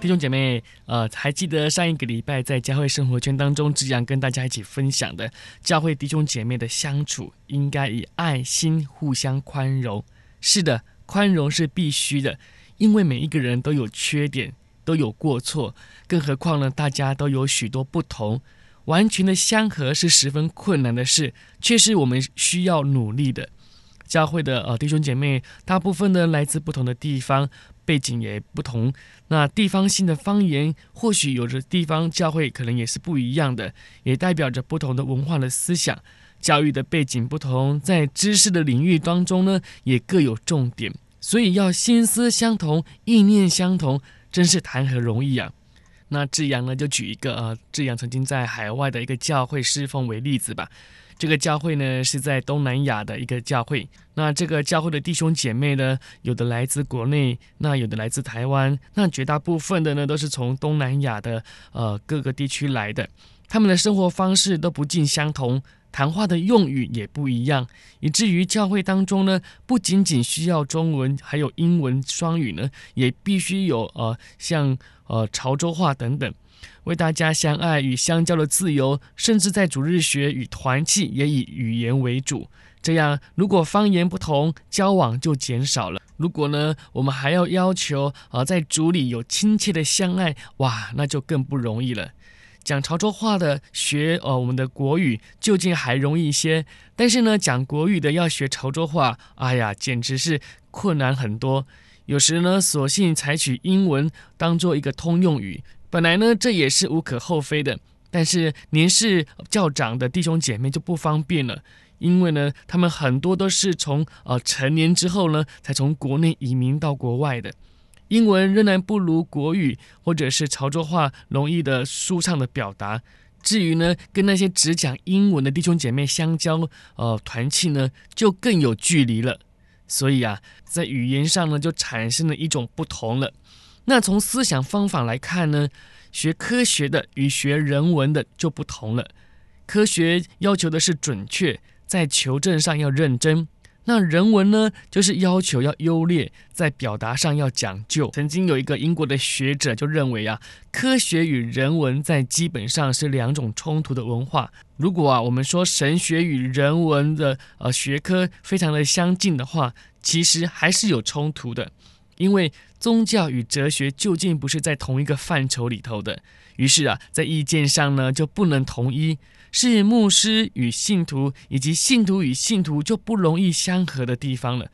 弟兄姐妹，呃，还记得上一个礼拜在教会生活圈当中，志扬跟大家一起分享的教会弟兄姐妹的相处，应该以爱心互相宽容。是的，宽容是必须的，因为每一个人都有缺点，都有过错，更何况呢，大家都有许多不同，完全的相合是十分困难的事，却是我们需要努力的。教会的呃弟兄姐妹，大部分呢来自不同的地方。背景也不同，那地方性的方言，或许有的地方教会可能也是不一样的，也代表着不同的文化的思想、教育的背景不同，在知识的领域当中呢，也各有重点，所以要心思相同、意念相同，真是谈何容易啊！那志阳呢，就举一个呃，志阳曾经在海外的一个教会侍奉为例子吧。这个教会呢是在东南亚的一个教会，那这个教会的弟兄姐妹呢，有的来自国内，那有的来自台湾，那绝大部分的呢都是从东南亚的呃各个地区来的，他们的生活方式都不尽相同，谈话的用语也不一样，以至于教会当中呢，不仅仅需要中文，还有英文双语呢，也必须有呃像呃潮州话等等。为大家相爱与相交的自由，甚至在主日学与团契也以语言为主。这样，如果方言不同，交往就减少了。如果呢，我们还要要求啊，在主里有亲切的相爱，哇，那就更不容易了。讲潮州话的学呃我们的国语，究竟还容易一些。但是呢，讲国语的要学潮州话，哎呀，简直是困难很多。有时呢，索性采取英文当做一个通用语。本来呢，这也是无可厚非的，但是年事较长的弟兄姐妹就不方便了，因为呢，他们很多都是从呃成年之后呢，才从国内移民到国外的，英文仍然不如国语或者是潮州话容易的舒畅的表达。至于呢，跟那些只讲英文的弟兄姐妹相交，呃，团契呢，就更有距离了。所以啊，在语言上呢，就产生了一种不同了。那从思想方法来看呢，学科学的与学人文的就不同了。科学要求的是准确，在求证上要认真；那人文呢，就是要求要优劣，在表达上要讲究。曾经有一个英国的学者就认为啊，科学与人文在基本上是两种冲突的文化。如果啊，我们说神学与人文的呃学科非常的相近的话，其实还是有冲突的。因为宗教与哲学究竟不是在同一个范畴里头的，于是啊，在意见上呢就不能统一，是牧师与信徒以及信徒与信徒就不容易相合的地方了。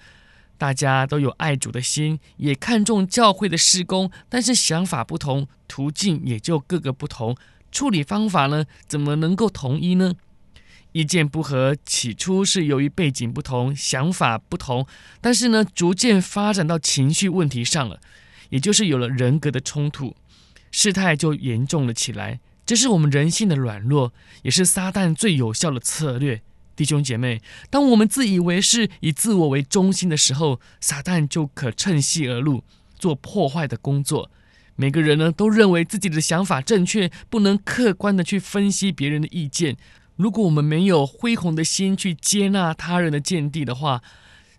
大家都有爱主的心，也看重教会的施工，但是想法不同，途径也就各个不同，处理方法呢怎么能够统一呢？意见不合，起初是由于背景不同、想法不同，但是呢，逐渐发展到情绪问题上了，也就是有了人格的冲突，事态就严重了起来。这是我们人性的软弱，也是撒旦最有效的策略。弟兄姐妹，当我们自以为是、以自我为中心的时候，撒旦就可趁隙而入，做破坏的工作。每个人呢，都认为自己的想法正确，不能客观地去分析别人的意见。如果我们没有恢宏的心去接纳他人的见地的话，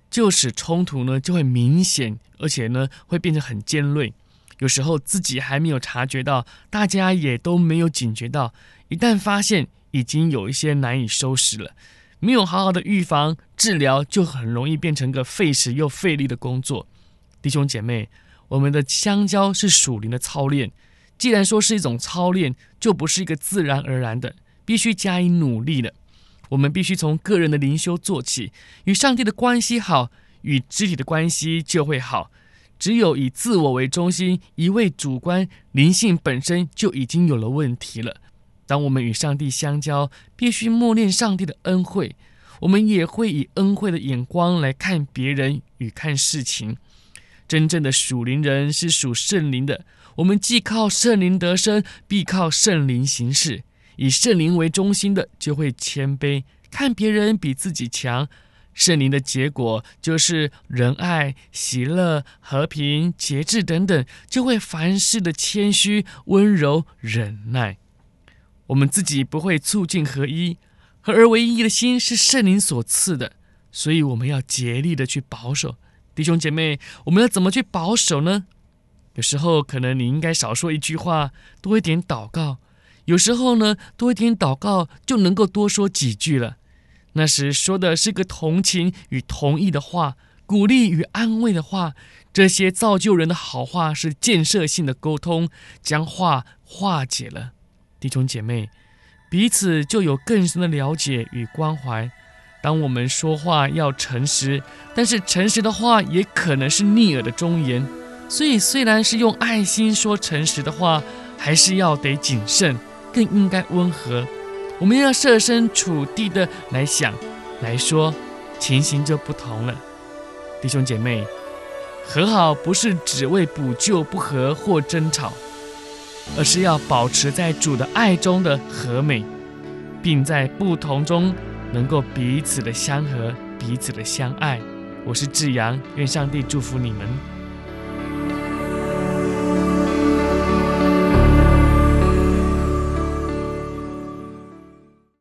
就使冲突呢就会明显，而且呢会变成很尖锐。有时候自己还没有察觉到，大家也都没有警觉到，一旦发现，已经有一些难以收拾了。没有好好的预防治疗，就很容易变成个费时又费力的工作。弟兄姐妹，我们的相交是属灵的操练，既然说是一种操练，就不是一个自然而然的。必须加以努力的，我们必须从个人的灵修做起，与上帝的关系好，与肢体的关系就会好。只有以自我为中心，一味主观，灵性本身就已经有了问题了。当我们与上帝相交，必须默念上帝的恩惠，我们也会以恩惠的眼光来看别人与看事情。真正的属灵人是属圣灵的，我们既靠圣灵得生，必靠圣灵行事。以圣灵为中心的，就会谦卑，看别人比自己强，圣灵的结果就是仁爱、喜乐、和平、节制等等，就会凡事的谦虚、温柔、忍耐。我们自己不会促进合一，合而为一的心是圣灵所赐的，所以我们要竭力的去保守。弟兄姐妹，我们要怎么去保守呢？有时候可能你应该少说一句话，多一点祷告。有时候呢，多一点祷告就能够多说几句了。那时说的是个同情与同意的话，鼓励与安慰的话。这些造就人的好话是建设性的沟通，将话化解了。弟兄姐妹，彼此就有更深的了解与关怀。当我们说话要诚实，但是诚实的话也可能是逆耳的忠言。所以，虽然是用爱心说诚实的话，还是要得谨慎，更应该温和。我们要设身处地的来想、来说，情形就不同了。弟兄姐妹，和好不是只为补救不和或争吵，而是要保持在主的爱中的和美，并在不同中能够彼此的相合、彼此的相爱。我是志阳，愿上帝祝福你们。